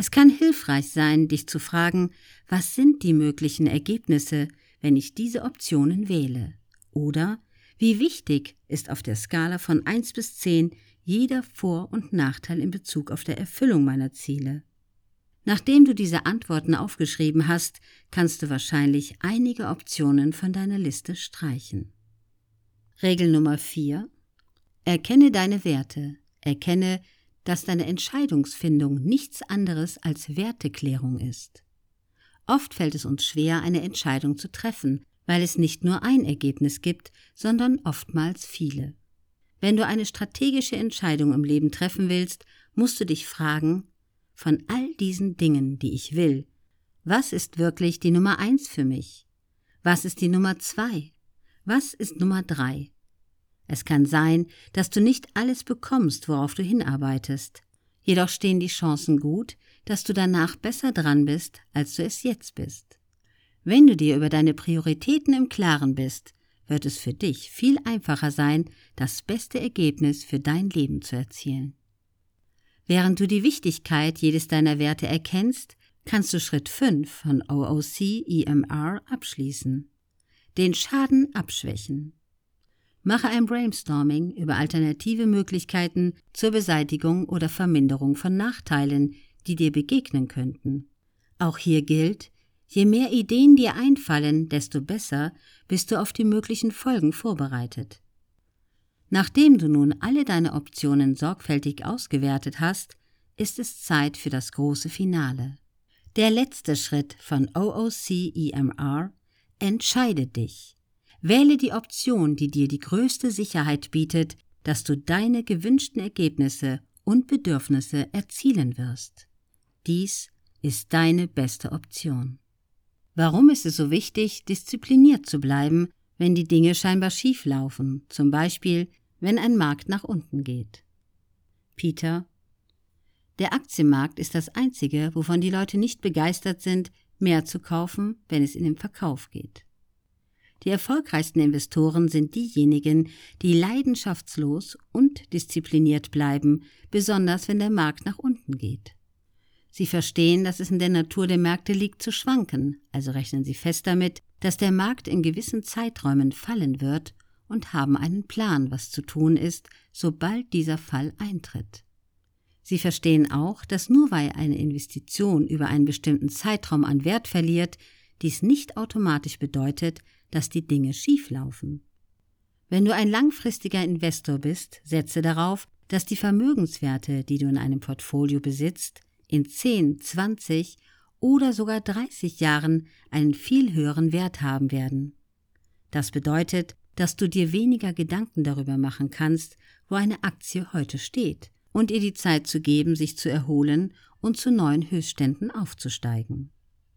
Es kann hilfreich sein, dich zu fragen, was sind die möglichen Ergebnisse, wenn ich diese Optionen wähle? Oder wie wichtig ist auf der Skala von 1 bis 10 jeder Vor- und Nachteil in Bezug auf der Erfüllung meiner Ziele? Nachdem du diese Antworten aufgeschrieben hast, kannst du wahrscheinlich einige Optionen von deiner Liste streichen. Regel Nummer 4. Erkenne deine Werte. Erkenne, dass deine Entscheidungsfindung nichts anderes als Werteklärung ist. Oft fällt es uns schwer, eine Entscheidung zu treffen, weil es nicht nur ein Ergebnis gibt, sondern oftmals viele. Wenn du eine strategische Entscheidung im Leben treffen willst, musst du dich fragen, von all diesen Dingen, die ich will, was ist wirklich die Nummer eins für mich? Was ist die Nummer zwei? Was ist Nummer drei? Es kann sein, dass du nicht alles bekommst, worauf du hinarbeitest. Jedoch stehen die Chancen gut, dass du danach besser dran bist, als du es jetzt bist. Wenn du dir über deine Prioritäten im Klaren bist, wird es für dich viel einfacher sein, das beste Ergebnis für dein Leben zu erzielen. Während du die Wichtigkeit jedes deiner Werte erkennst, kannst du Schritt 5 von OOC EMR abschließen. Den Schaden abschwächen. Mache ein Brainstorming über alternative Möglichkeiten zur Beseitigung oder Verminderung von Nachteilen, die dir begegnen könnten. Auch hier gilt, je mehr Ideen dir einfallen, desto besser bist du auf die möglichen Folgen vorbereitet. Nachdem du nun alle deine Optionen sorgfältig ausgewertet hast, ist es Zeit für das große Finale. Der letzte Schritt von OOC EMR Entscheide dich. Wähle die Option, die dir die größte Sicherheit bietet, dass du deine gewünschten Ergebnisse und Bedürfnisse erzielen wirst. Dies ist deine beste Option. Warum ist es so wichtig, diszipliniert zu bleiben, wenn die Dinge scheinbar schief laufen, zum Beispiel wenn ein Markt nach unten geht? Peter Der Aktienmarkt ist das einzige, wovon die Leute nicht begeistert sind, mehr zu kaufen, wenn es in den Verkauf geht. Die erfolgreichsten Investoren sind diejenigen, die leidenschaftslos und diszipliniert bleiben, besonders wenn der Markt nach unten geht. Sie verstehen, dass es in der Natur der Märkte liegt zu schwanken, also rechnen sie fest damit, dass der Markt in gewissen Zeiträumen fallen wird und haben einen Plan, was zu tun ist, sobald dieser Fall eintritt. Sie verstehen auch, dass nur weil eine Investition über einen bestimmten Zeitraum an Wert verliert, dies nicht automatisch bedeutet, dass die Dinge schief laufen. Wenn du ein langfristiger Investor bist, setze darauf, dass die Vermögenswerte, die du in einem Portfolio besitzt, in 10, 20 oder sogar 30 Jahren einen viel höheren Wert haben werden. Das bedeutet, dass du dir weniger Gedanken darüber machen kannst, wo eine Aktie heute steht, und ihr die Zeit zu geben, sich zu erholen und zu neuen Höchstständen aufzusteigen.